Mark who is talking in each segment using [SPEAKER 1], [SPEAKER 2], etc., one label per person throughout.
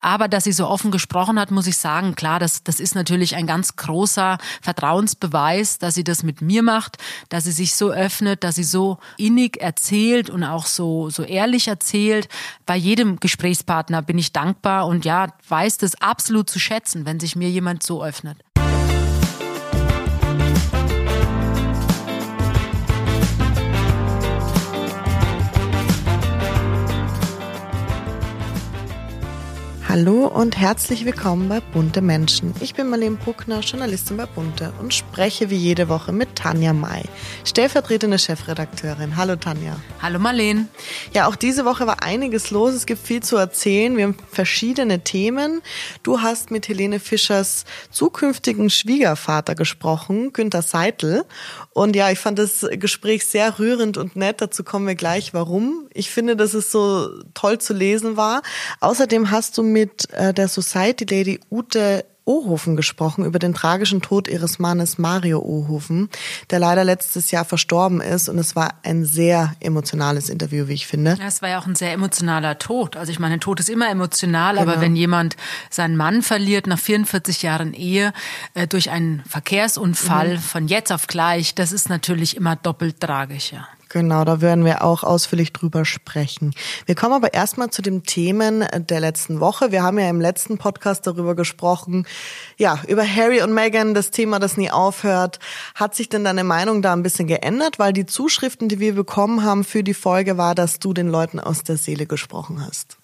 [SPEAKER 1] Aber dass sie so offen gesprochen hat, muss ich sagen, klar, das, das ist natürlich ein ganz großer Vertrauensbeweis, dass sie das mit mir macht, dass sie sich so öffnet, dass sie so innig erzählt und auch so, so ehrlich erzählt. Bei jedem Gesprächspartner bin ich dankbar und ja, weiß das absolut zu schätzen, wenn sich mir jemand so öffnet.
[SPEAKER 2] Hallo und herzlich willkommen bei Bunte Menschen. Ich bin Marlene Bruckner, Journalistin bei Bunte und spreche wie jede Woche mit Tanja May, stellvertretende Chefredakteurin. Hallo Tanja.
[SPEAKER 1] Hallo Marlene.
[SPEAKER 2] Ja, auch diese Woche war einiges los. Es gibt viel zu erzählen. Wir haben verschiedene Themen. Du hast mit Helene Fischers zukünftigen Schwiegervater gesprochen, Günter Seitel. Und ja, ich fand das Gespräch sehr rührend und nett. Dazu kommen wir gleich, warum. Ich finde, dass es so toll zu lesen war. Außerdem hast du mit äh, der Society Lady Ute Ohofen gesprochen über den tragischen Tod ihres Mannes Mario Ohofen, der leider letztes Jahr verstorben ist. Und es war ein sehr emotionales Interview, wie ich finde.
[SPEAKER 1] Ja, es war ja auch ein sehr emotionaler Tod. Also ich meine, Tod ist immer emotional, genau. aber wenn jemand seinen Mann verliert nach 44 Jahren Ehe äh, durch einen Verkehrsunfall mhm. von jetzt auf gleich, das ist natürlich immer doppelt tragisch, ja.
[SPEAKER 2] Genau, da werden wir auch ausführlich drüber sprechen. Wir kommen aber erstmal zu den Themen der letzten Woche. Wir haben ja im letzten Podcast darüber gesprochen, ja, über Harry und Meghan, das Thema, das nie aufhört. Hat sich denn deine Meinung da ein bisschen geändert? Weil die Zuschriften, die wir bekommen haben für die Folge, war, dass du den Leuten aus der Seele gesprochen hast.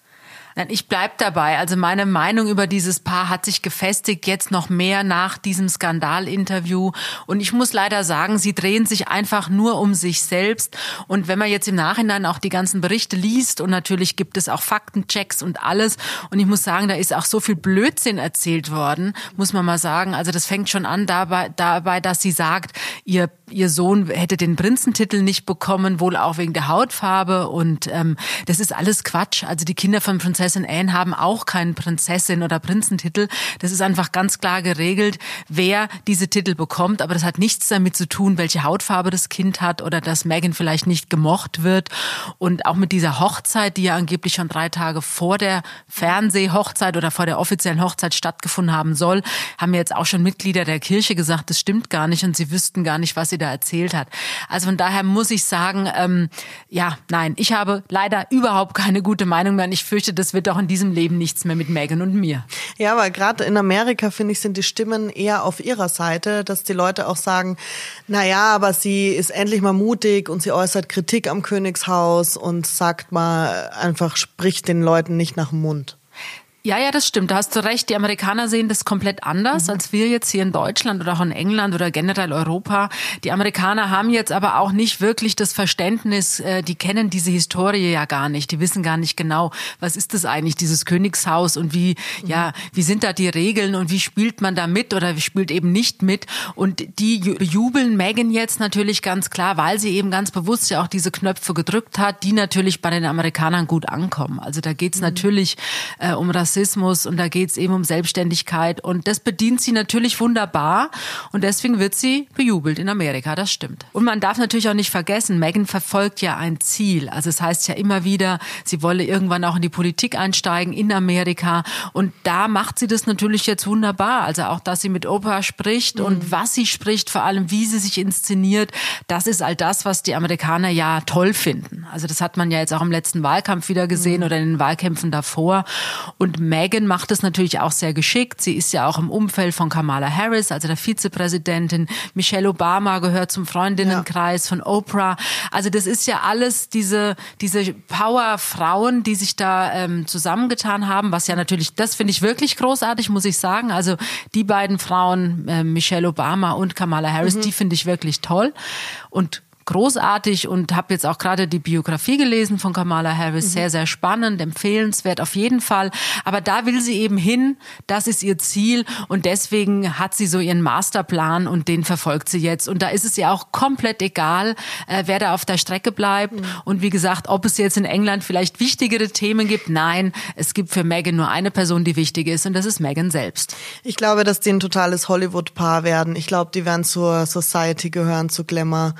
[SPEAKER 1] Nein, ich bleib dabei. Also meine Meinung über dieses Paar hat sich gefestigt, jetzt noch mehr nach diesem Skandalinterview. Und ich muss leider sagen, sie drehen sich einfach nur um sich selbst. Und wenn man jetzt im Nachhinein auch die ganzen Berichte liest und natürlich gibt es auch Faktenchecks und alles. Und ich muss sagen, da ist auch so viel Blödsinn erzählt worden, muss man mal sagen. Also das fängt schon an dabei, dabei dass sie sagt, ihr, ihr Sohn hätte den Prinzentitel nicht bekommen, wohl auch wegen der Hautfarbe. Und ähm, das ist alles Quatsch. Also die Kinder von Prinzessin Prinzessin Anne haben auch keinen Prinzessin- oder Prinzentitel. Das ist einfach ganz klar geregelt, wer diese Titel bekommt. Aber das hat nichts damit zu tun, welche Hautfarbe das Kind hat oder dass Meghan vielleicht nicht gemocht wird. Und auch mit dieser Hochzeit, die ja angeblich schon drei Tage vor der Fernsehhochzeit oder vor der offiziellen Hochzeit stattgefunden haben soll, haben jetzt auch schon Mitglieder der Kirche gesagt, das stimmt gar nicht und sie wüssten gar nicht, was sie da erzählt hat. Also von daher muss ich sagen, ähm, ja, nein, ich habe leider überhaupt keine gute Meinung mehr und ich fürchte, das wird auch in diesem Leben nichts mehr mit Megan und mir.
[SPEAKER 2] Ja, aber gerade in Amerika, finde ich, sind die Stimmen eher auf ihrer Seite, dass die Leute auch sagen, na ja, aber sie ist endlich mal mutig und sie äußert Kritik am Königshaus und sagt mal einfach, spricht den Leuten nicht nach dem Mund.
[SPEAKER 1] Ja, ja, das stimmt. Da hast du recht. Die Amerikaner sehen das komplett anders mhm. als wir jetzt hier in Deutschland oder auch in England oder generell Europa. Die Amerikaner haben jetzt aber auch nicht wirklich das Verständnis, äh, die kennen diese Historie ja gar nicht. Die wissen gar nicht genau, was ist das eigentlich, dieses Königshaus und wie, mhm. ja, wie sind da die Regeln und wie spielt man da mit oder wie spielt eben nicht mit. Und die jubeln Megan jetzt natürlich ganz klar, weil sie eben ganz bewusst ja auch diese Knöpfe gedrückt hat, die natürlich bei den Amerikanern gut ankommen. Also da geht's mhm. natürlich äh, um das Rassismus und da geht es eben um Selbstständigkeit und das bedient sie natürlich wunderbar und deswegen wird sie bejubelt in Amerika, das stimmt. Und man darf natürlich auch nicht vergessen, Megan verfolgt ja ein Ziel. Also es heißt ja immer wieder, sie wolle irgendwann auch in die Politik einsteigen in Amerika und da macht sie das natürlich jetzt wunderbar. Also auch, dass sie mit Oprah spricht mhm. und was sie spricht, vor allem wie sie sich inszeniert, das ist all das, was die Amerikaner ja toll finden. Also das hat man ja jetzt auch im letzten Wahlkampf wieder gesehen mhm. oder in den Wahlkämpfen davor und Meghan macht es natürlich auch sehr geschickt. Sie ist ja auch im Umfeld von Kamala Harris, also der Vizepräsidentin. Michelle Obama gehört zum Freundinnenkreis ja. von Oprah. Also das ist ja alles diese, diese Power-Frauen, die sich da ähm, zusammengetan haben, was ja natürlich, das finde ich wirklich großartig, muss ich sagen. Also die beiden Frauen, äh, Michelle Obama und Kamala Harris, mhm. die finde ich wirklich toll. Und großartig und habe jetzt auch gerade die Biografie gelesen von Kamala Harris. Mhm. Sehr, sehr spannend, empfehlenswert auf jeden Fall. Aber da will sie eben hin. Das ist ihr Ziel. Und deswegen hat sie so ihren Masterplan und den verfolgt sie jetzt. Und da ist es ja auch komplett egal, äh, wer da auf der Strecke bleibt. Mhm. Und wie gesagt, ob es jetzt in England vielleicht wichtigere Themen gibt. Nein, es gibt für Meghan nur eine Person, die wichtig ist. Und das ist Meghan selbst.
[SPEAKER 2] Ich glaube, dass die ein totales Hollywood-Paar werden. Ich glaube, die werden zur Society gehören, zu Glamour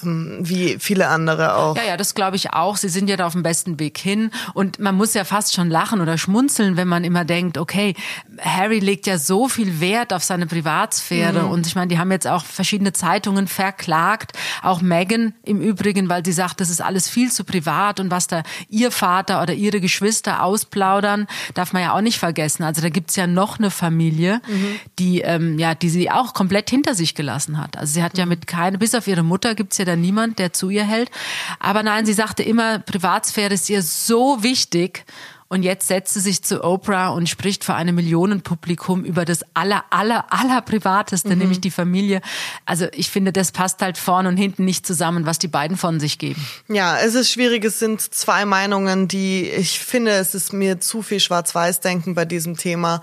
[SPEAKER 2] wie viele andere auch.
[SPEAKER 1] Ja, ja, das glaube ich auch. Sie sind ja da auf dem besten Weg hin. Und man muss ja fast schon lachen oder schmunzeln, wenn man immer denkt, okay, Harry legt ja so viel Wert auf seine Privatsphäre. Mhm. Und ich meine, die haben jetzt auch verschiedene Zeitungen verklagt. Auch Meghan im Übrigen, weil sie sagt, das ist alles viel zu privat und was da ihr Vater oder ihre Geschwister ausplaudern, darf man ja auch nicht vergessen. Also da gibt's ja noch eine Familie, mhm. die, ähm, ja, die sie auch komplett hinter sich gelassen hat. Also sie hat ja mit keine, bis auf ihre Mutter gibt's ja da niemand, der zu ihr hält. Aber nein, sie sagte immer, Privatsphäre ist ihr so wichtig. Und jetzt setzt sie sich zu Oprah und spricht vor einem Millionenpublikum über das aller, aller, aller Privateste, mhm. nämlich die Familie. Also ich finde, das passt halt vorne und hinten nicht zusammen, was die beiden von sich geben.
[SPEAKER 2] Ja, es ist schwierig. Es sind zwei Meinungen, die ich finde, es ist mir zu viel Schwarz-Weiß-Denken bei diesem Thema.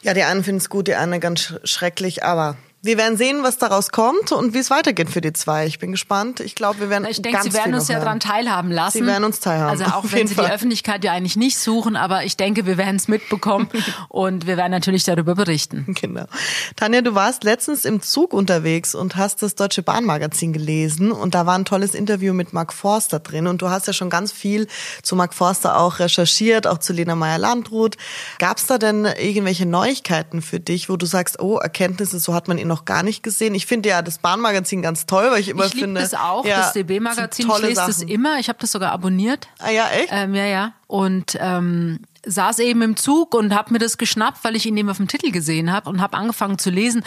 [SPEAKER 2] Ja, die einen finden es gut, die anderen ganz schrecklich, aber wir werden sehen, was daraus kommt und wie es weitergeht für die zwei. Ich bin gespannt. Ich glaube, wir werden
[SPEAKER 1] Ich denke, sie werden uns ja daran teilhaben lassen.
[SPEAKER 2] Sie werden uns teilhaben.
[SPEAKER 1] Also auch wenn sie Fall. die Öffentlichkeit ja eigentlich nicht suchen, aber ich denke, wir werden es mitbekommen und wir werden natürlich darüber berichten.
[SPEAKER 2] Genau. Tanja, du warst letztens im Zug unterwegs und hast das Deutsche Bahnmagazin gelesen und da war ein tolles Interview mit Mark Forster drin und du hast ja schon ganz viel zu Mark Forster auch recherchiert, auch zu Lena Meyer-Landrut. Gab es da denn irgendwelche Neuigkeiten für dich, wo du sagst, oh, Erkenntnisse, so hat man ihn noch gar nicht gesehen. Ich finde ja das Bahnmagazin ganz toll, weil ich immer
[SPEAKER 1] ich
[SPEAKER 2] finde.
[SPEAKER 1] Ich das auch, ja, das DB-Magazin. Ich lese das immer. Ich habe das sogar abonniert.
[SPEAKER 2] Ah ja, echt?
[SPEAKER 1] Ähm, ja, ja. Und ähm, saß eben im Zug und habe mir das geschnappt, weil ich ihn eben auf dem Titel gesehen habe und habe angefangen zu lesen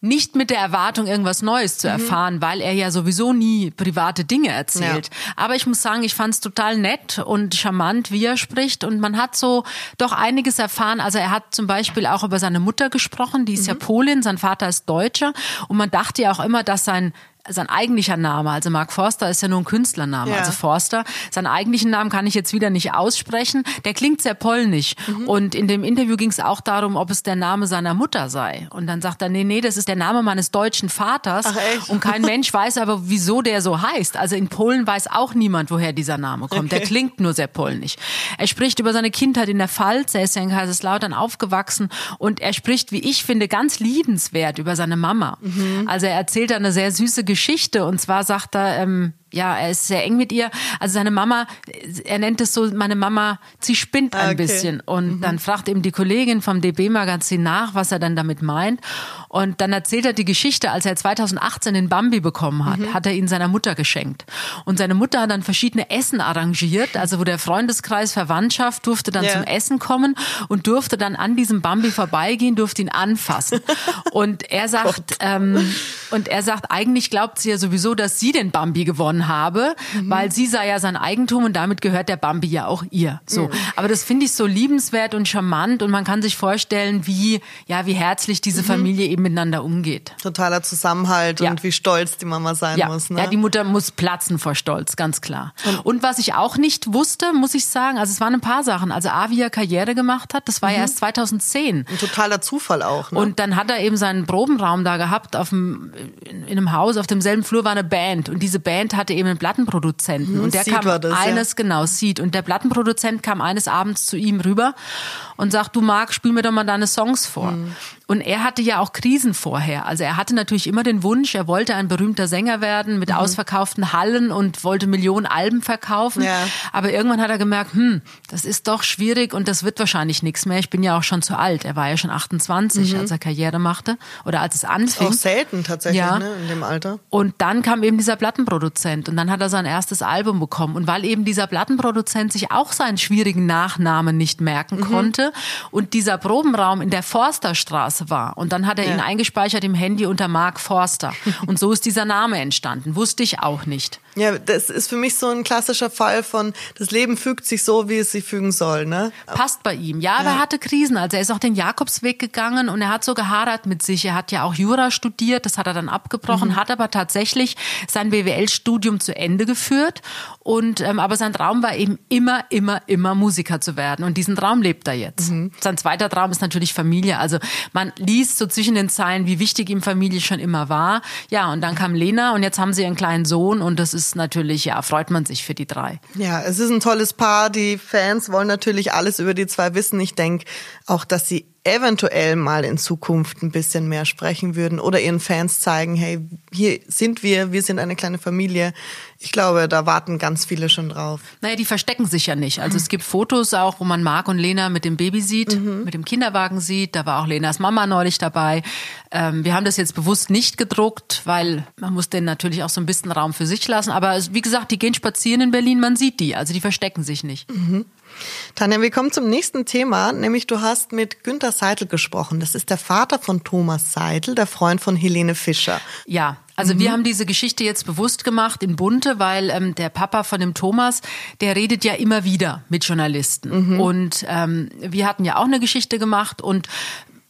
[SPEAKER 1] nicht mit der Erwartung, irgendwas Neues zu mhm. erfahren, mhm. weil er ja sowieso nie private Dinge erzählt. Ja. Aber ich muss sagen, ich fand es total nett und charmant, wie er spricht. Und man hat so doch einiges erfahren. Also er hat zum Beispiel auch über seine Mutter gesprochen, die ist mhm. ja Polin, sein Vater ist Deutscher. Und man dachte ja auch immer, dass sein sein eigentlicher Name, also Mark Forster ist ja nur ein Künstlername, ja. also Forster. Seinen eigentlichen Namen kann ich jetzt wieder nicht aussprechen. Der klingt sehr polnisch. Mhm. Und in dem Interview ging es auch darum, ob es der Name seiner Mutter sei. Und dann sagt er, nee, nee, das ist der Name meines deutschen Vaters.
[SPEAKER 2] Ach, echt?
[SPEAKER 1] Und kein Mensch weiß aber, wieso der so heißt. Also in Polen weiß auch niemand, woher dieser Name kommt. Okay. Der klingt nur sehr polnisch. Er spricht über seine Kindheit in der Pfalz. Er ist ja in Kaiserslautern aufgewachsen. Und er spricht, wie ich finde, ganz liebenswert über seine Mama. Mhm. Also er erzählt eine sehr süße Geschichte Geschichte. Und zwar sagt er, ähm, ja, er ist sehr eng mit ihr. Also seine Mama, er nennt es so, meine Mama, sie spinnt ein okay. bisschen. Und mhm. dann fragt ihm die Kollegin vom DB-Magazin nach, was er dann damit meint. Und dann erzählt er die Geschichte, als er 2018 den Bambi bekommen hat, mhm. hat er ihn seiner Mutter geschenkt. Und seine Mutter hat dann verschiedene Essen arrangiert, also wo der Freundeskreis, Verwandtschaft durfte dann ja. zum Essen kommen und durfte dann an diesem Bambi vorbeigehen, durfte ihn anfassen. und er sagt, ähm, und er sagt, eigentlich glaubt sie ja sowieso, dass sie den Bambi gewonnen habe, mhm. weil sie sei ja sein Eigentum und damit gehört der Bambi ja auch ihr. So. Mhm. Aber das finde ich so liebenswert und charmant und man kann sich vorstellen, wie, ja, wie herzlich diese mhm. Familie eben miteinander umgeht.
[SPEAKER 2] Totaler Zusammenhalt ja. und wie stolz die Mama sein
[SPEAKER 1] ja.
[SPEAKER 2] muss. Ne?
[SPEAKER 1] Ja, die Mutter muss platzen vor Stolz, ganz klar. Und, und was ich auch nicht wusste, muss ich sagen, also es waren ein paar Sachen. Also A, wie er Karriere gemacht hat, das war ja erst 2010.
[SPEAKER 2] Ein totaler Zufall auch. Ne?
[SPEAKER 1] Und dann hat er eben seinen Probenraum da gehabt auf dem in einem Haus, auf demselben Flur war eine Band und diese Band hatte eben einen Plattenproduzenten hm, und der kam das, eines, ja. genau, Seed und der Plattenproduzent kam eines Abends zu ihm rüber und sagt, du Marc, spiel mir doch mal deine Songs vor. Hm. Und er hatte ja auch Krisen vorher. Also er hatte natürlich immer den Wunsch, er wollte ein berühmter Sänger werden mit mhm. ausverkauften Hallen und wollte Millionen Alben verkaufen. Ja. Aber irgendwann hat er gemerkt, hm, das ist doch schwierig und das wird wahrscheinlich nichts mehr. Ich bin ja auch schon zu alt. Er war ja schon 28, mhm. als er Karriere machte oder als es anfing.
[SPEAKER 2] Auch selten tatsächlich ja. ne, in dem Alter.
[SPEAKER 1] Und dann kam eben dieser Plattenproduzent und dann hat er sein erstes Album bekommen. Und weil eben dieser Plattenproduzent sich auch seinen schwierigen Nachnamen nicht merken mhm. konnte und dieser Probenraum in der Forsterstraße Straße war. Und dann hat er ja. ihn eingespeichert im Handy unter Mark Forster. Und so ist dieser Name entstanden. Wusste ich auch nicht.
[SPEAKER 2] Ja, das ist für mich so ein klassischer Fall von, das Leben fügt sich so, wie es sich fügen soll, ne?
[SPEAKER 1] Passt bei ihm. Ja, aber ja. er hatte Krisen. Also er ist auch den Jakobsweg gegangen und er hat so gehadert mit sich. Er hat ja auch Jura studiert, das hat er dann abgebrochen, mhm. hat aber tatsächlich sein BWL-Studium zu Ende geführt. Und, ähm, aber sein Traum war eben immer, immer, immer Musiker zu werden. Und diesen Traum lebt er jetzt. Mhm. Sein zweiter Traum ist natürlich Familie. Also man liest so zwischen den Zeilen, wie wichtig ihm Familie schon immer war. Ja, und dann kam Lena und jetzt haben sie einen kleinen Sohn und das ist ist natürlich, ja, freut man sich für die drei.
[SPEAKER 2] Ja, es ist ein tolles Paar. Die Fans wollen natürlich alles über die zwei wissen. Ich denke auch, dass sie eventuell mal in Zukunft ein bisschen mehr sprechen würden oder ihren Fans zeigen, hey, hier sind wir, wir sind eine kleine Familie. Ich glaube, da warten ganz viele schon drauf.
[SPEAKER 1] Naja, die verstecken sich ja nicht. Also es gibt Fotos auch, wo man Marc und Lena mit dem Baby sieht, mhm. mit dem Kinderwagen sieht. Da war auch Lenas Mama neulich dabei. Ähm, wir haben das jetzt bewusst nicht gedruckt, weil man muss denen natürlich auch so ein bisschen Raum für sich lassen. Aber wie gesagt, die gehen spazieren in Berlin, man sieht die. Also die verstecken sich nicht.
[SPEAKER 2] Mhm. Tanja, wir kommen zum nächsten Thema, nämlich du hast mit Günter Seidel gesprochen. Das ist der Vater von Thomas Seidel, der Freund von Helene Fischer.
[SPEAKER 1] Ja, also mhm. wir haben diese Geschichte jetzt bewusst gemacht in Bunte, weil ähm, der Papa von dem Thomas, der redet ja immer wieder mit Journalisten. Mhm. Und ähm, wir hatten ja auch eine Geschichte gemacht und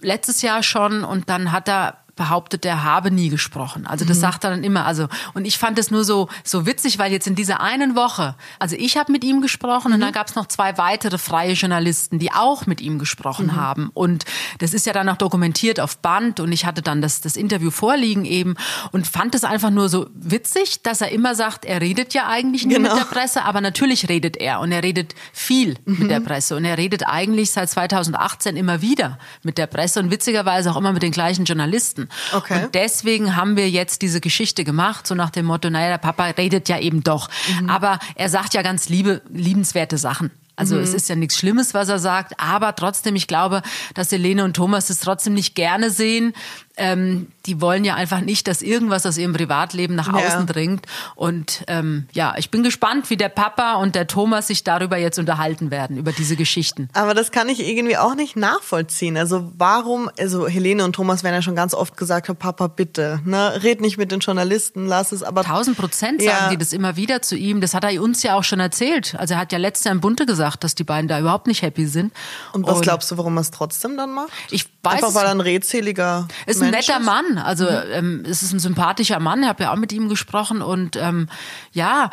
[SPEAKER 1] letztes Jahr schon und dann hat er behauptet, er habe nie gesprochen. Also das mhm. sagt er dann immer. Also und ich fand es nur so so witzig, weil jetzt in dieser einen Woche, also ich habe mit ihm gesprochen mhm. und dann gab es noch zwei weitere freie Journalisten, die auch mit ihm gesprochen mhm. haben. Und das ist ja dann auch dokumentiert auf Band und ich hatte dann das das Interview vorliegen eben und fand es einfach nur so witzig, dass er immer sagt, er redet ja eigentlich nie genau. mit der Presse, aber natürlich redet er und er redet viel mit der mhm. Presse und er redet eigentlich seit 2018 immer wieder mit der Presse und witzigerweise auch immer mit den gleichen Journalisten.
[SPEAKER 2] Okay.
[SPEAKER 1] Und deswegen haben wir jetzt diese Geschichte gemacht, so nach dem Motto, naja, der Papa redet ja eben doch. Mhm. Aber er sagt ja ganz liebe, liebenswerte Sachen. Also mhm. es ist ja nichts Schlimmes, was er sagt, aber trotzdem, ich glaube, dass Helene und Thomas es trotzdem nicht gerne sehen, ähm, die wollen ja einfach nicht, dass irgendwas aus ihrem Privatleben nach außen ja. dringt. Und ähm, ja, ich bin gespannt, wie der Papa und der Thomas sich darüber jetzt unterhalten werden, über diese Geschichten.
[SPEAKER 2] Aber das kann ich irgendwie auch nicht nachvollziehen. Also warum, also Helene und Thomas werden ja schon ganz oft gesagt, Papa, bitte, ne, red nicht mit den Journalisten, lass es aber.
[SPEAKER 1] Tausend Prozent sagen ja. die das immer wieder zu ihm. Das hat er uns ja auch schon erzählt. Also er hat ja letztes Jahr im Bunte gesagt, dass die beiden da überhaupt nicht happy sind.
[SPEAKER 2] Und was und glaubst du, warum er es trotzdem dann macht?
[SPEAKER 1] Ich weiß.
[SPEAKER 2] Einfach weil er ein redseliger.
[SPEAKER 1] Ist ein netter Mann. Also mhm. ähm, es ist ein sympathischer Mann. Ich habe ja auch mit ihm gesprochen und ähm, ja,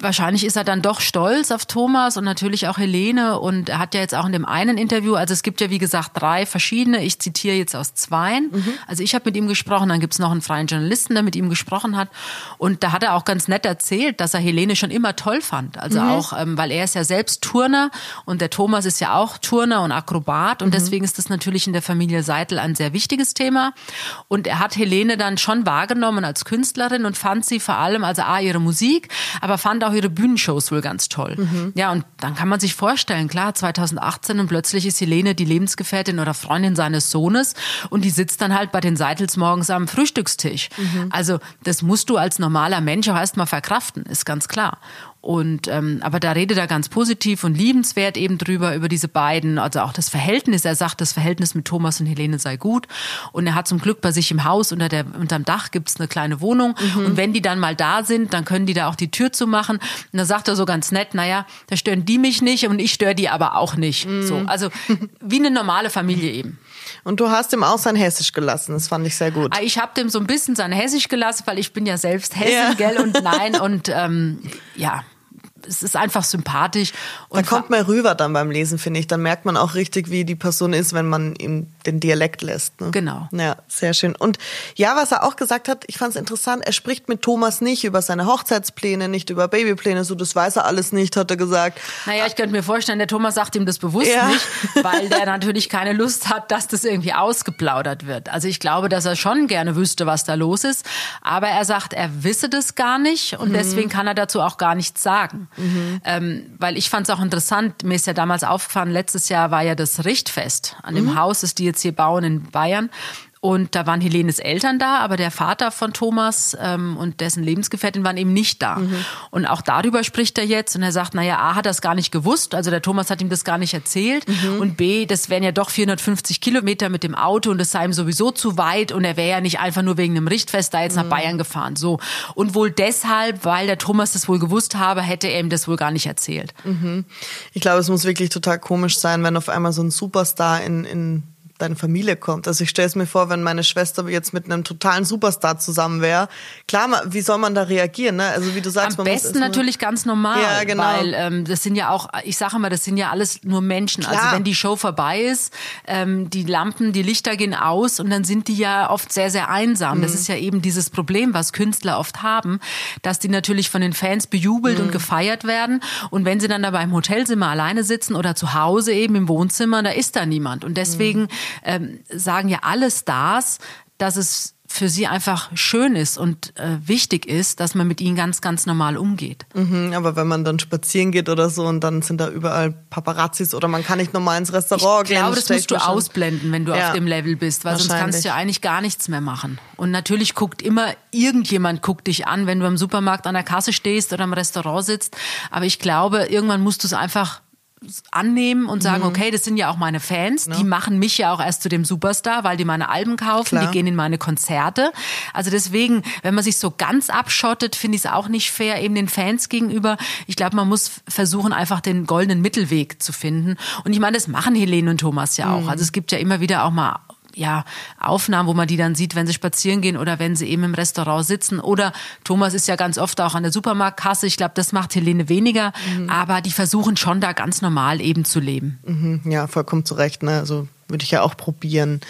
[SPEAKER 1] wahrscheinlich ist er dann doch stolz auf Thomas und natürlich auch Helene und er hat ja jetzt auch in dem einen Interview, also es gibt ja wie gesagt drei verschiedene, ich zitiere jetzt aus zweien. Mhm. Also ich habe mit ihm gesprochen, dann gibt's noch einen freien Journalisten, der mit ihm gesprochen hat und da hat er auch ganz nett erzählt, dass er Helene schon immer toll fand. Also mhm. auch, ähm, weil er ist ja selbst Turner und der Thomas ist ja auch Turner und Akrobat und mhm. deswegen ist das natürlich in der Familie Seitel ein sehr wichtiges Thema und er hat Helene dann schon wahrgenommen als Künstlerin und fand sie vor allem, also A, ihre Musik, aber fand auch ihre Bühnenshows wohl ganz toll. Mhm. Ja, und dann kann man sich vorstellen, klar, 2018 und plötzlich ist Helene die Lebensgefährtin oder Freundin seines Sohnes und die sitzt dann halt bei den Seitels morgens am Frühstückstisch. Mhm. Also das musst du als normaler Mensch auch erstmal verkraften, ist ganz klar. Und ähm, aber da redet er ganz positiv und liebenswert eben drüber über diese beiden, also auch das Verhältnis. Er sagt, das Verhältnis mit Thomas und Helene sei gut. Und er hat zum Glück bei sich im Haus unter der unterm Dach gibt's eine kleine Wohnung. Mhm. Und wenn die dann mal da sind, dann können die da auch die Tür zumachen. Und da sagt er so ganz nett, naja, da stören die mich nicht und ich störe die aber auch nicht. Mhm. So, also wie eine normale Familie eben.
[SPEAKER 2] Und du hast ihm auch sein Hessisch gelassen. Das fand ich sehr gut.
[SPEAKER 1] Ah, ich habe dem so ein bisschen sein Hessisch gelassen, weil ich bin ja selbst Hessen, ja. gell? Und nein, und ähm, ja es ist einfach sympathisch.
[SPEAKER 2] Und da kommt man rüber dann beim Lesen, finde ich. Dann merkt man auch richtig, wie die Person ist, wenn man ihm den Dialekt lässt. Ne?
[SPEAKER 1] Genau.
[SPEAKER 2] Ja, sehr schön. Und ja, was er auch gesagt hat, ich fand es interessant, er spricht mit Thomas nicht über seine Hochzeitspläne, nicht über Babypläne, so das weiß er alles nicht, hat er gesagt.
[SPEAKER 1] Naja, ich könnte mir vorstellen, der Thomas sagt ihm das bewusst ja. nicht, weil der natürlich keine Lust hat, dass das irgendwie ausgeplaudert wird. Also ich glaube, dass er schon gerne wüsste, was da los ist, aber er sagt, er wisse das gar nicht und mhm. deswegen kann er dazu auch gar nichts sagen. Mhm. Ähm, weil ich fand es auch interessant, mir ist ja damals aufgefallen, letztes Jahr war ja das Richtfest an dem mhm. Haus, das die jetzt hier bauen in Bayern. Und da waren Helenes Eltern da, aber der Vater von Thomas ähm, und dessen Lebensgefährtin waren eben nicht da. Mhm. Und auch darüber spricht er jetzt und er sagt, naja, A hat das gar nicht gewusst, also der Thomas hat ihm das gar nicht erzählt mhm. und B, das wären ja doch 450 Kilometer mit dem Auto und das sei ihm sowieso zu weit und er wäre ja nicht einfach nur wegen einem Richtfest da jetzt mhm. nach Bayern gefahren. So. Und wohl deshalb, weil der Thomas das wohl gewusst habe, hätte er ihm das wohl gar nicht erzählt.
[SPEAKER 2] Mhm. Ich glaube, es muss wirklich total komisch sein, wenn auf einmal so ein Superstar in, in deine Familie kommt. Also ich stelle es mir vor, wenn meine Schwester jetzt mit einem totalen Superstar zusammen wäre, klar, wie soll man da reagieren? Ne? Also wie du sagst,
[SPEAKER 1] am besten natürlich ganz normal,
[SPEAKER 2] ja, genau.
[SPEAKER 1] weil ähm, das sind ja auch, ich sage immer, das sind ja alles nur Menschen. Also
[SPEAKER 2] Klar.
[SPEAKER 1] Also wenn die Show vorbei ist, ähm, die Lampen, die Lichter gehen aus und dann sind die ja oft sehr, sehr einsam. Mhm. Das ist ja eben dieses Problem, was Künstler oft haben, dass die natürlich von den Fans bejubelt mhm. und gefeiert werden und wenn sie dann da im Hotelzimmer alleine sitzen oder zu Hause eben im Wohnzimmer, da ist da niemand und deswegen mhm. Ähm, sagen ja alle Stars, dass es für sie einfach schön ist und äh, wichtig ist, dass man mit ihnen ganz, ganz normal umgeht.
[SPEAKER 2] Mhm, aber wenn man dann spazieren geht oder so und dann sind da überall Paparazzis oder man kann nicht normal ins Restaurant
[SPEAKER 1] gehen.
[SPEAKER 2] Ich
[SPEAKER 1] glaube, das musst du ausblenden, wenn du
[SPEAKER 2] ja,
[SPEAKER 1] auf dem Level bist, weil sonst kannst du ja eigentlich gar nichts mehr machen. Und natürlich guckt immer irgendjemand guckt dich an, wenn du im Supermarkt an der Kasse stehst oder im Restaurant sitzt. Aber ich glaube, irgendwann musst du es einfach annehmen und sagen, mhm. okay, das sind ja auch meine Fans, ja. die machen mich ja auch erst zu dem Superstar, weil die meine Alben kaufen, Klar. die gehen in meine Konzerte. Also deswegen, wenn man sich so ganz abschottet, finde ich es auch nicht fair eben den Fans gegenüber. Ich glaube, man muss versuchen, einfach den goldenen Mittelweg zu finden. Und ich meine, das machen Helene und Thomas ja auch. Mhm. Also es gibt ja immer wieder auch mal ja, Aufnahmen, wo man die dann sieht, wenn sie spazieren gehen oder wenn sie eben im Restaurant sitzen. Oder Thomas ist ja ganz oft auch an der Supermarktkasse. Ich glaube, das macht Helene weniger. Mhm. Aber die versuchen schon da ganz normal eben zu leben.
[SPEAKER 2] Mhm. Ja, vollkommen zu Recht. Ne? Also würde ich ja auch probieren.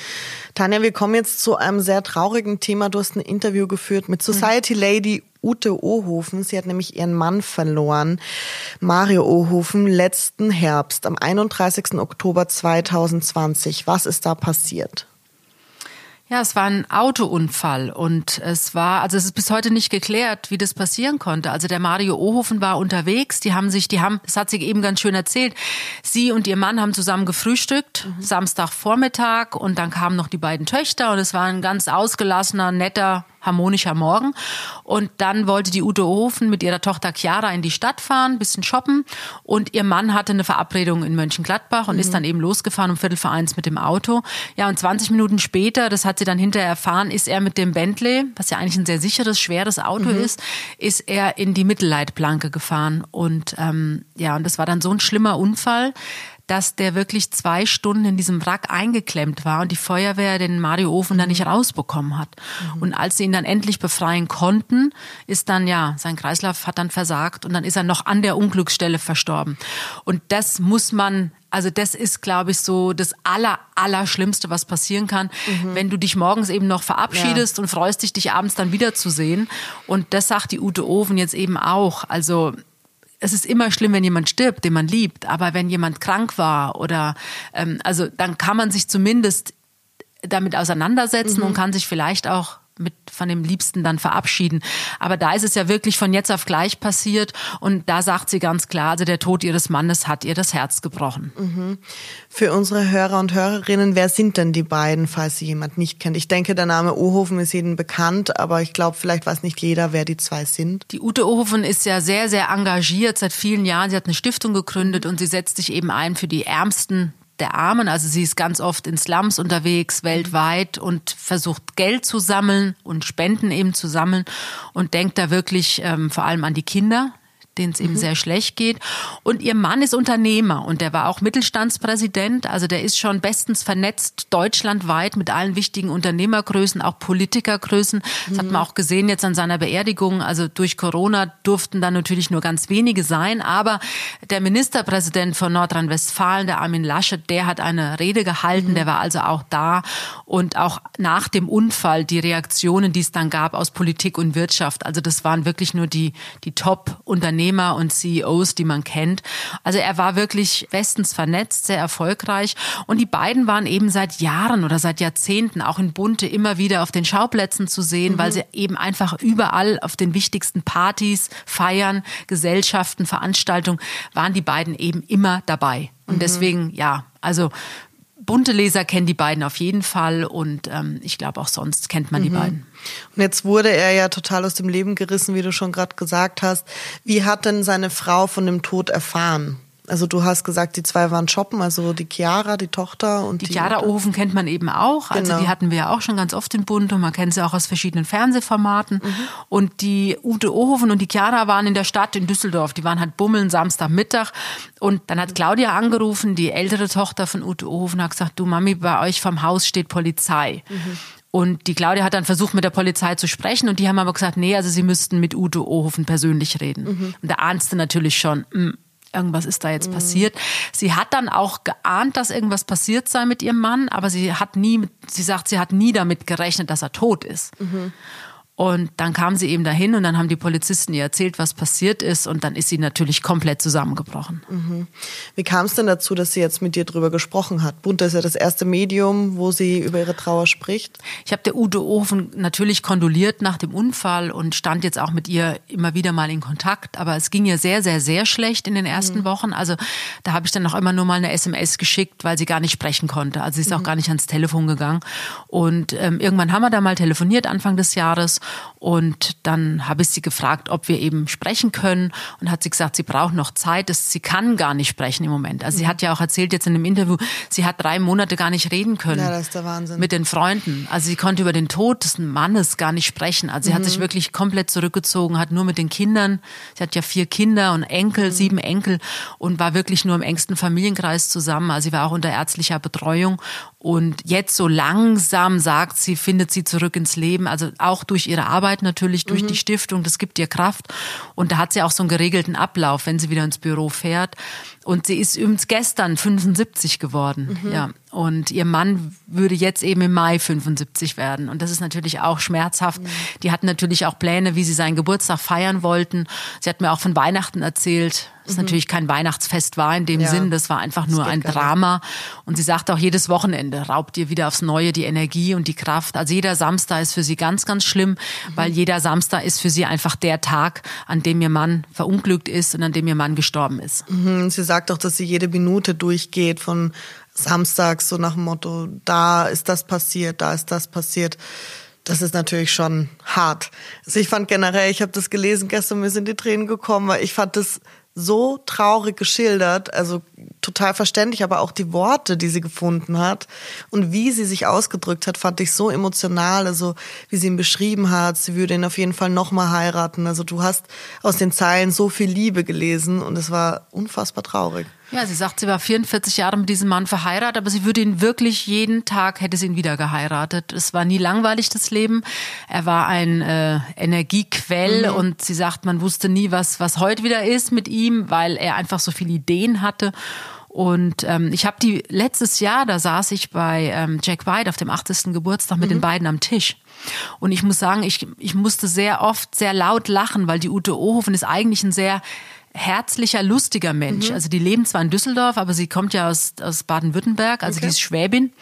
[SPEAKER 2] Tanja, wir kommen jetzt zu einem sehr traurigen Thema. Du hast ein Interview geführt mit Society Lady Ute Ohofen. Sie hat nämlich ihren Mann verloren, Mario Ohofen, letzten Herbst, am 31. Oktober 2020. Was ist da passiert?
[SPEAKER 1] Ja, es war ein Autounfall und es war, also es ist bis heute nicht geklärt, wie das passieren konnte. Also der Mario Ohofen war unterwegs, die haben sich, die haben, das hat sie eben ganz schön erzählt, sie und ihr Mann haben zusammen gefrühstückt, mhm. Samstagvormittag und dann kamen noch die beiden Töchter und es war ein ganz ausgelassener, netter harmonischer Morgen. Und dann wollte die Ute Ohofen mit ihrer Tochter Chiara in die Stadt fahren, bisschen shoppen. Und ihr Mann hatte eine Verabredung in Mönchengladbach und mhm. ist dann eben losgefahren um Viertel vor eins mit dem Auto. Ja, und 20 Minuten später, das hat sie dann hinterher erfahren, ist er mit dem Bentley, was ja eigentlich ein sehr sicheres, schweres Auto mhm. ist, ist er in die Mittelleitplanke gefahren. Und ähm, ja, und das war dann so ein schlimmer Unfall dass der wirklich zwei Stunden in diesem Wrack eingeklemmt war und die Feuerwehr den Mario Ofen dann nicht rausbekommen hat. Mhm. Und als sie ihn dann endlich befreien konnten, ist dann ja, sein Kreislauf hat dann versagt und dann ist er noch an der Unglücksstelle verstorben. Und das muss man also das ist, glaube ich, so das aller, aller Schlimmste, was passieren kann, mhm. wenn du dich morgens eben noch verabschiedest ja. und freust dich, dich abends dann wiederzusehen. Und das sagt die Ute Oven jetzt eben auch. Also es ist immer schlimm, wenn jemand stirbt, den man liebt, aber wenn jemand krank war oder ähm, also dann kann man sich zumindest damit auseinandersetzen mhm. und kann sich vielleicht auch mit von dem Liebsten dann verabschieden. Aber da ist es ja wirklich von jetzt auf gleich passiert und da sagt sie ganz klar, also der Tod ihres Mannes hat ihr das Herz gebrochen.
[SPEAKER 2] Mhm. Für unsere Hörer und Hörerinnen, wer sind denn die beiden, falls sie jemand nicht kennt? Ich denke, der Name Ohofen ist jedem bekannt, aber ich glaube, vielleicht weiß nicht jeder, wer die zwei sind.
[SPEAKER 1] Die Ute Ohofen ist ja sehr, sehr engagiert seit vielen Jahren. Sie hat eine Stiftung gegründet und sie setzt sich eben ein für die Ärmsten der Armen. Also sie ist ganz oft in Slums unterwegs, weltweit und versucht Geld zu sammeln und Spenden eben zu sammeln und denkt da wirklich ähm, vor allem an die Kinder, denen es eben mhm. sehr schlecht geht. Und ihr Mann ist Unternehmer und der war auch Mittelstandspräsident. Also der ist schon bestens vernetzt deutschlandweit mit allen wichtigen Unternehmergrößen, auch Politikergrößen. Das mhm. hat man auch gesehen jetzt an seiner Beerdigung. Also durch Corona durften da natürlich nur ganz wenige sein. Aber der Ministerpräsident von Nordrhein-Westfalen, der Armin Laschet, der hat eine Rede gehalten. Mhm. Der war also auch da. Und auch nach dem Unfall die Reaktionen, die es dann gab aus Politik und Wirtschaft. Also das waren wirklich nur die, die Top-Unternehmer Unternehmer und CEOs, die man kennt. Also er war wirklich bestens vernetzt, sehr erfolgreich. Und die beiden waren eben seit Jahren oder seit Jahrzehnten auch in Bunte immer wieder auf den Schauplätzen zu sehen, mhm. weil sie eben einfach überall auf den wichtigsten Partys, Feiern, Gesellschaften, Veranstaltungen waren die beiden eben immer dabei. Und mhm. deswegen, ja, also bunte Leser kennen die beiden auf jeden Fall und ähm, ich glaube auch sonst kennt man die mhm. beiden.
[SPEAKER 2] Und jetzt wurde er ja total aus dem Leben gerissen, wie du schon gerade gesagt hast. Wie hat denn seine Frau von dem Tod erfahren? Also du hast gesagt, die zwei waren shoppen, also die Chiara, die Tochter und
[SPEAKER 1] die
[SPEAKER 2] die.
[SPEAKER 1] Chiara Ofen kennt man eben auch. Also
[SPEAKER 2] Genau.
[SPEAKER 1] die hatten wir ja auch schon ganz oft im Bund und man kennt sie auch aus verschiedenen Fernsehformaten. Und die Ute Ohofen und die Chiara waren in der Stadt in Düsseldorf. Die waren halt bummeln Samstagmittag. Und dann hat Claudia angerufen, die ältere Tochter von Ute Ohofen, hat gesagt, du Mami, bei euch vom Haus steht Polizei. Und die Claudia hat dann versucht, mit der Polizei zu sprechen und die haben aber gesagt, nee, also sie müssten mit Ute Ohofen persönlich reden. Und da ahnste natürlich schon, hm, irgendwas ist da jetzt passiert. Sie hat dann auch geahnt, dass irgendwas passiert sei mit ihrem Mann, aber sie hat nie, sie sagt, sie hat nie damit gerechnet, dass er tot ist. Und dann kam sie eben dahin und dann haben die Polizisten ihr erzählt, was passiert ist und dann ist sie natürlich komplett zusammengebrochen.
[SPEAKER 2] Wie kam es denn dazu, dass sie jetzt mit dir drüber gesprochen hat? Bunte ist ja das erste Medium, wo sie über ihre Trauer spricht.
[SPEAKER 1] Ich habe der Ute Ofen natürlich kondoliert nach dem Unfall und stand jetzt auch mit ihr immer wieder mal in Kontakt. Aber es ging ihr sehr, sehr, sehr schlecht in den ersten Wochen. Also da habe ich dann noch immer nur mal eine SMS geschickt, weil sie gar nicht sprechen konnte. Also sie ist auch gar nicht ans Telefon gegangen. Und ähm, irgendwann haben wir da mal telefoniert, Anfang des Jahres. Und dann habe ich sie gefragt, ob wir eben sprechen können. Und hat sie gesagt, sie braucht noch Zeit. Das, sie kann gar nicht sprechen im Moment. Also sie hat ja auch erzählt jetzt in einem Interview, sie hat drei Monate gar nicht reden können
[SPEAKER 2] Ja, das ist der Wahnsinn.
[SPEAKER 1] mit den Freunden. Also sie konnte über den Tod des Mannes gar nicht sprechen. Also sie hat sich wirklich komplett zurückgezogen, hat nur mit den Kindern, sie hat ja vier Kinder und Enkel, sieben Enkel und war wirklich nur im engsten Familienkreis zusammen. Also sie war auch unter ärztlicher Betreuung und jetzt so langsam sagt sie, findet sie zurück ins Leben. Also auch durch ihre Arbeit natürlich, durch die Stiftung, das gibt ihr Kraft. Und da hat sie auch so einen geregelten Ablauf, wenn sie wieder ins Büro fährt. Und sie ist übrigens gestern 75 geworden. Ja. Und ihr Mann würde jetzt eben im Mai 75 werden. Und das ist natürlich auch schmerzhaft. Die hatten natürlich auch Pläne, wie sie seinen Geburtstag feiern wollten. Sie hat mir auch von Weihnachten erzählt. Das natürlich kein Weihnachtsfest war in dem
[SPEAKER 2] Ja.
[SPEAKER 1] Sinn. Das war einfach nur ein. Drama. Und sie sagt auch, jedes Wochenende raubt ihr wieder aufs Neue die Energie und die Kraft. Also jeder Samstag ist für sie ganz, ganz schlimm, weil jeder Samstag ist für sie einfach der Tag, an dem ihr Mann verunglückt ist und an dem ihr Mann gestorben ist.
[SPEAKER 2] Mhm, Sie sagt auch, dass sie jede Minute durchgeht von Samstags so nach dem Motto, da ist das passiert, da ist das passiert. Das ist natürlich schon hart. Also ich fand generell, ich habe das gelesen gestern, mir sind die Tränen gekommen, weil ich fand das so traurig geschildert, also total verständlich, aber auch die Worte, die sie gefunden hat und wie sie sich ausgedrückt hat, fand ich so emotional, also wie sie ihn beschrieben hat, sie würde ihn auf jeden Fall nochmal heiraten. Also du hast aus den Zeilen so viel Liebe gelesen und es war unfassbar traurig.
[SPEAKER 1] Ja, sie sagt, sie war 44 Jahre mit diesem Mann verheiratet, aber sie würde ihn wirklich jeden Tag, hätte sie ihn wieder geheiratet. Es war nie langweilig, das Leben. Er war ein äh, Energiequell und sie sagt, man wusste nie, was, was heute wieder ist mit ihm, weil er einfach so viele Ideen hatte. Und ähm, ich habe die letztes Jahr, da saß ich bei ähm, Jack White auf dem 80. Geburtstag mit den beiden am Tisch. Und ich muss sagen, ich, ich musste sehr oft sehr laut lachen, weil die Ute Ohofen ist eigentlich ein sehr herzlicher, lustiger Mensch. Also die leben zwar in Düsseldorf, aber sie kommt ja aus, aus Baden-Württemberg, also die ist Schwäbin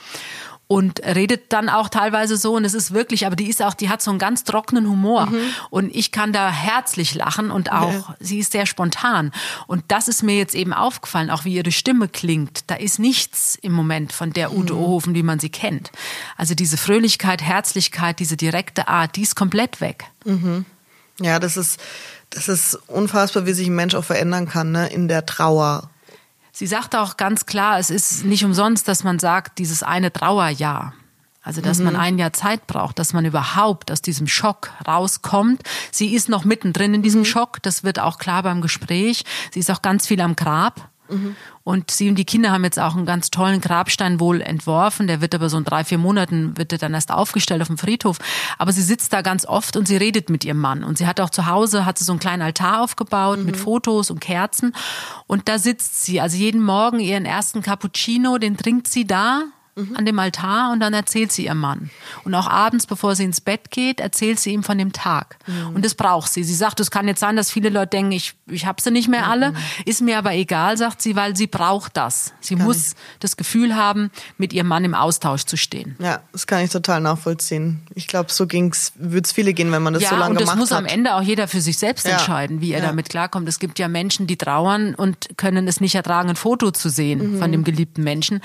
[SPEAKER 1] und redet dann auch teilweise so und es ist wirklich, aber die ist auch, die hat so einen ganz trockenen Humor. Und ich kann da herzlich lachen und auch, sie ist sehr spontan. Und das ist mir jetzt eben aufgefallen, auch wie ihre Stimme klingt, da ist nichts im Moment von der Ute Ohofen, wie man sie kennt. Also diese Fröhlichkeit, Herzlichkeit, diese direkte Art, die ist komplett weg.
[SPEAKER 2] Ja, das ist, das ist unfassbar, wie sich ein Mensch auch verändern kann, ne, in der Trauer.
[SPEAKER 1] Sie sagt auch ganz klar, es ist nicht umsonst, dass man sagt, dieses eine Trauerjahr. Also, dass man ein Jahr Zeit braucht, dass man überhaupt aus diesem Schock rauskommt. Sie ist noch mittendrin in diesem Schock, das wird auch klar beim Gespräch. Sie ist auch ganz viel am Grab. Und sie und die Kinder haben jetzt auch einen ganz tollen Grabstein wohl entworfen. Der wird aber so in drei, vier Monaten, wird der dann erst aufgestellt auf dem Friedhof. Aber sie sitzt da ganz oft und sie redet mit ihrem Mann. Und sie hat auch zu Hause, hat sie so einen kleinen Altar aufgebaut mit Fotos und Kerzen. Und da sitzt sie. Also jeden Morgen ihren ersten Cappuccino, den trinkt sie da an dem Altar und dann erzählt sie ihrem Mann. Und auch abends, bevor sie ins Bett geht, erzählt sie ihm von dem Tag. Und das braucht sie. Sie sagt, es kann jetzt sein, dass viele Leute denken, ich, ich habe sie nicht mehr alle. Ist mir aber egal, sagt sie, weil sie braucht das. Sie muss das Gefühl haben, mit ihrem Mann im Austausch zu stehen.
[SPEAKER 2] Ja, das kann ich total nachvollziehen. Ich glaube, so ging's, würde es viele gehen, wenn man das
[SPEAKER 1] ja,
[SPEAKER 2] so lange
[SPEAKER 1] und das
[SPEAKER 2] gemacht
[SPEAKER 1] muss
[SPEAKER 2] hat.
[SPEAKER 1] am Ende auch jeder für sich selbst
[SPEAKER 2] Ja.
[SPEAKER 1] entscheiden, wie er
[SPEAKER 2] Ja.
[SPEAKER 1] damit klarkommt. Es gibt ja Menschen, die trauern und können es nicht ertragen, ein Foto zu sehen
[SPEAKER 2] Mhm.
[SPEAKER 1] von dem geliebten Menschen.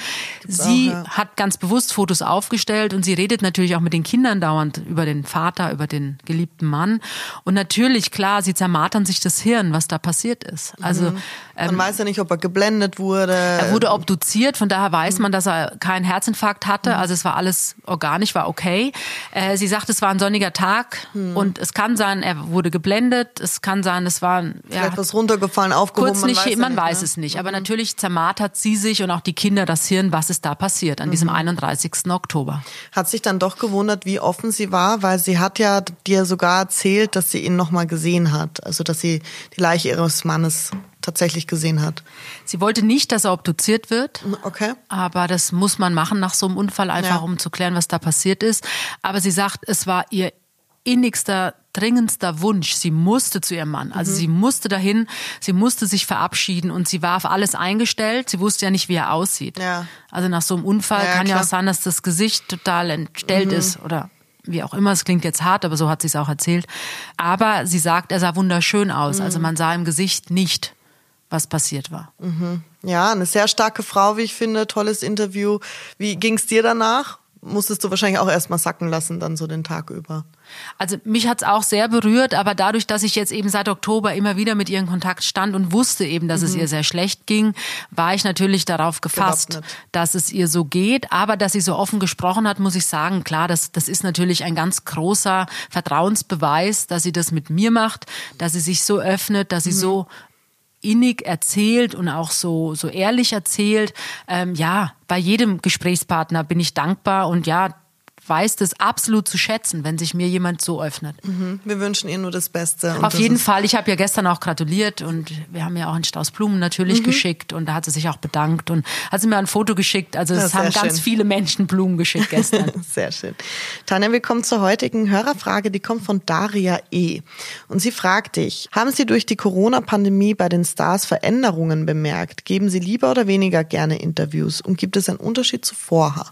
[SPEAKER 1] Sie
[SPEAKER 2] auch, ja.
[SPEAKER 1] Hat ganz bewusst Fotos aufgestellt und sie redet natürlich auch mit den Kindern dauernd über den Vater, über den geliebten Mann. Und natürlich, klar, sie zermartern sich das Hirn, was da passiert ist. Also
[SPEAKER 2] mhm. man ähm, weiß ja nicht, ob er geblendet wurde.
[SPEAKER 1] Er wurde obduziert, von daher weiß man, dass er keinen Herzinfarkt hatte. Mhm. Also es war alles organisch, war okay. Äh, sie sagt, es war ein sonniger Tag mhm. und es kann sein, er wurde geblendet. Es kann sein, es war
[SPEAKER 2] ja, was runtergefallen, aufgehoben.
[SPEAKER 1] Kurz nicht, man weiß, man nicht, weiß ne? es nicht. Aber mhm. natürlich zermartert sie sich und auch die Kinder das Hirn, was ist da passiert an diesem 31. Mhm. Oktober.
[SPEAKER 2] Hat sich dann doch gewundert, wie offen sie war, weil sie hat ja dir sogar erzählt, dass sie ihn nochmal gesehen hat. Also dass sie die Leiche ihres Mannes tatsächlich gesehen hat.
[SPEAKER 1] Sie wollte nicht, dass er obduziert wird.
[SPEAKER 2] Okay.
[SPEAKER 1] Aber das muss man machen nach so einem Unfall, einfach ja. um zu klären, was da passiert ist. Aber sie sagt, es war ihr innigster, dringendster Wunsch. Sie musste zu ihrem Mann. Also mhm. sie musste dahin, sie musste sich verabschieden und sie war auf alles eingestellt. Sie wusste ja nicht, wie er aussieht.
[SPEAKER 2] Ja.
[SPEAKER 1] Also nach so einem Unfall ja, kann ja auch sein, dass das Gesicht total entstellt mhm. ist oder wie auch immer. Es klingt jetzt hart, aber so hat sie es auch erzählt. Aber sie sagt, er sah wunderschön aus. Mhm. Also man sah im Gesicht nicht, was passiert war.
[SPEAKER 2] Mhm. Ja, eine sehr starke Frau, wie ich finde. Tolles Interview. Wie ging es dir danach? Musstest du wahrscheinlich auch erstmal sacken lassen, dann so den Tag über.
[SPEAKER 1] Also mich hat's auch sehr berührt, aber dadurch, dass ich jetzt eben seit Oktober immer wieder mit ihr in Kontakt stand und wusste eben, dass mhm. es ihr sehr schlecht ging, war ich natürlich darauf gefasst, Gewappnet. dass es ihr so geht. Aber dass sie so offen gesprochen hat, muss ich sagen, klar, das, das ist natürlich ein ganz großer Vertrauensbeweis, dass sie das mit mir macht, dass sie sich so öffnet, dass sie mhm. so innig erzählt und auch so, so ehrlich erzählt. Ähm, ja, bei jedem Gesprächspartner bin ich dankbar und ja, weiß das absolut zu schätzen, wenn sich mir jemand so öffnet.
[SPEAKER 2] Mhm. Wir wünschen ihr nur das Beste.
[SPEAKER 1] Auf jeden Fall. Ich habe ja gestern auch gratuliert und wir haben ja auch einen Strauß Blumen natürlich mhm. geschickt und da hat sie sich auch bedankt und hat sie mir ein Foto geschickt. Also es haben ganz schön. viele Menschen Blumen geschickt gestern.
[SPEAKER 2] sehr schön. Tanja, wir kommen zur heutigen Hörerfrage, die kommt von Daria E. Und sie fragt dich, haben Sie durch die Corona-Pandemie bei den Stars Veränderungen bemerkt? Geben Sie lieber oder weniger gerne Interviews? Und gibt es einen Unterschied zu vorher?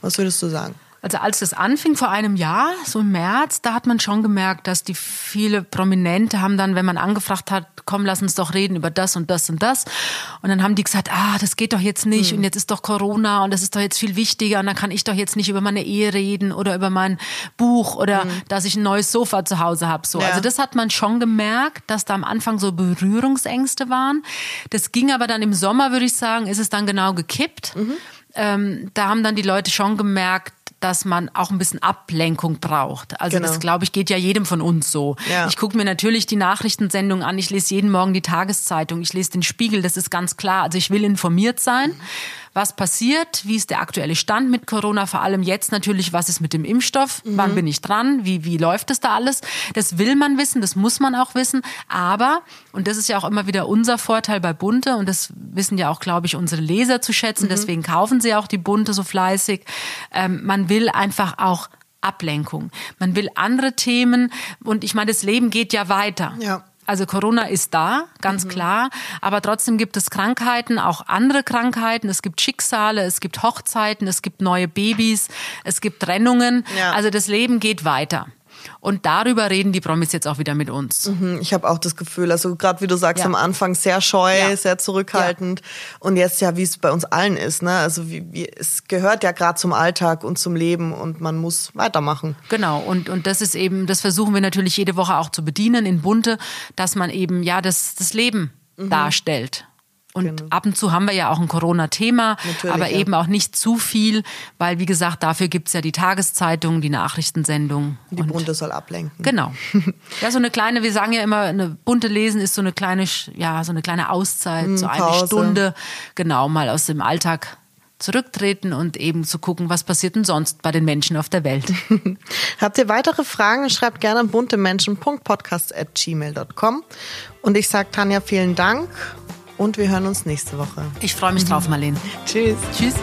[SPEAKER 2] Was würdest du sagen?
[SPEAKER 1] Also als das anfing vor einem Jahr, so im März, da hat man schon gemerkt, dass die viele Prominente haben dann, wenn man angefragt hat, komm, lass uns doch reden über das und das und das. Und dann haben die gesagt, ah, das geht doch jetzt nicht mhm. und jetzt ist doch Corona und das ist doch jetzt viel wichtiger und dann kann ich doch jetzt nicht über meine Ehe reden oder über mein Buch oder mhm. dass ich ein neues Sofa zu Hause habe. So. Ja. Also das hat man schon gemerkt, dass da am Anfang so Berührungsängste waren. Das ging aber dann im Sommer, würde ich sagen, ist es dann genau gekippt. Mhm. Ähm, da haben dann die Leute schon gemerkt, dass man auch ein bisschen Ablenkung braucht. Also genau. das, glaube ich, geht ja jedem von uns so. Ja. Ich gucke mir natürlich die Nachrichtensendung an, ich lese jeden Morgen die Tageszeitung, ich lese den Spiegel, das ist ganz klar. Also ich will informiert sein. Mhm was passiert, wie ist der aktuelle Stand mit Corona, vor allem jetzt natürlich, was ist mit dem Impfstoff, mhm. wann bin ich dran, wie, wie läuft es da alles. Das will man wissen, das muss man auch wissen, aber, und das ist ja auch immer wieder unser Vorteil bei Bunte, und das wissen ja auch, glaube ich, unsere Leser zu schätzen, mhm. deswegen kaufen sie auch die Bunte so fleißig, ähm, man will einfach auch Ablenkung. Man will andere Themen und ich meine, das Leben geht ja weiter.
[SPEAKER 2] Ja.
[SPEAKER 1] Also Corona ist da, ganz mhm. klar. Aber trotzdem gibt es Krankheiten, auch andere Krankheiten. Es gibt Schicksale, es gibt Hochzeiten, es gibt neue Babys, es gibt Trennungen. Ja. Also das Leben geht weiter. Und darüber reden die Promis jetzt auch wieder mit uns.
[SPEAKER 2] Mhm, ich habe auch das Gefühl, also gerade wie du sagst, ja. am Anfang sehr scheu, ja. sehr zurückhaltend. Ja. Und jetzt ja, wie es bei uns allen ist. Ne? Also wie, wie, es gehört ja gerade zum Alltag und zum Leben und man muss weitermachen.
[SPEAKER 1] Genau, und, und das ist eben, das versuchen wir natürlich jede Woche auch zu bedienen in Bunte, dass man eben ja das, das Leben mhm. darstellt. Und genau. ab und zu haben wir ja auch ein Corona-Thema, aber ja. eben auch nicht zu viel, weil wie gesagt, dafür gibt's ja die Tageszeitung, die Nachrichtensendung.
[SPEAKER 2] Die Bunte soll ablenken.
[SPEAKER 1] Genau. Ja, so eine kleine, wir sagen ja immer, eine bunte Lesen ist so eine kleine, ja, so eine kleine Auszeit, hm, so eine Pause. Stunde, genau, mal aus dem Alltag zurücktreten und eben zu gucken, was passiert denn sonst bei den Menschen auf der Welt.
[SPEAKER 2] Habt ihr weitere Fragen? Schreibt gerne buntemenschen.podcast.gmail.com. Und ich sage Tanja vielen Dank und wir hören uns nächste Woche.
[SPEAKER 1] Ich freue mich drauf, Marlene.
[SPEAKER 2] Tschüss.
[SPEAKER 1] Tschüss.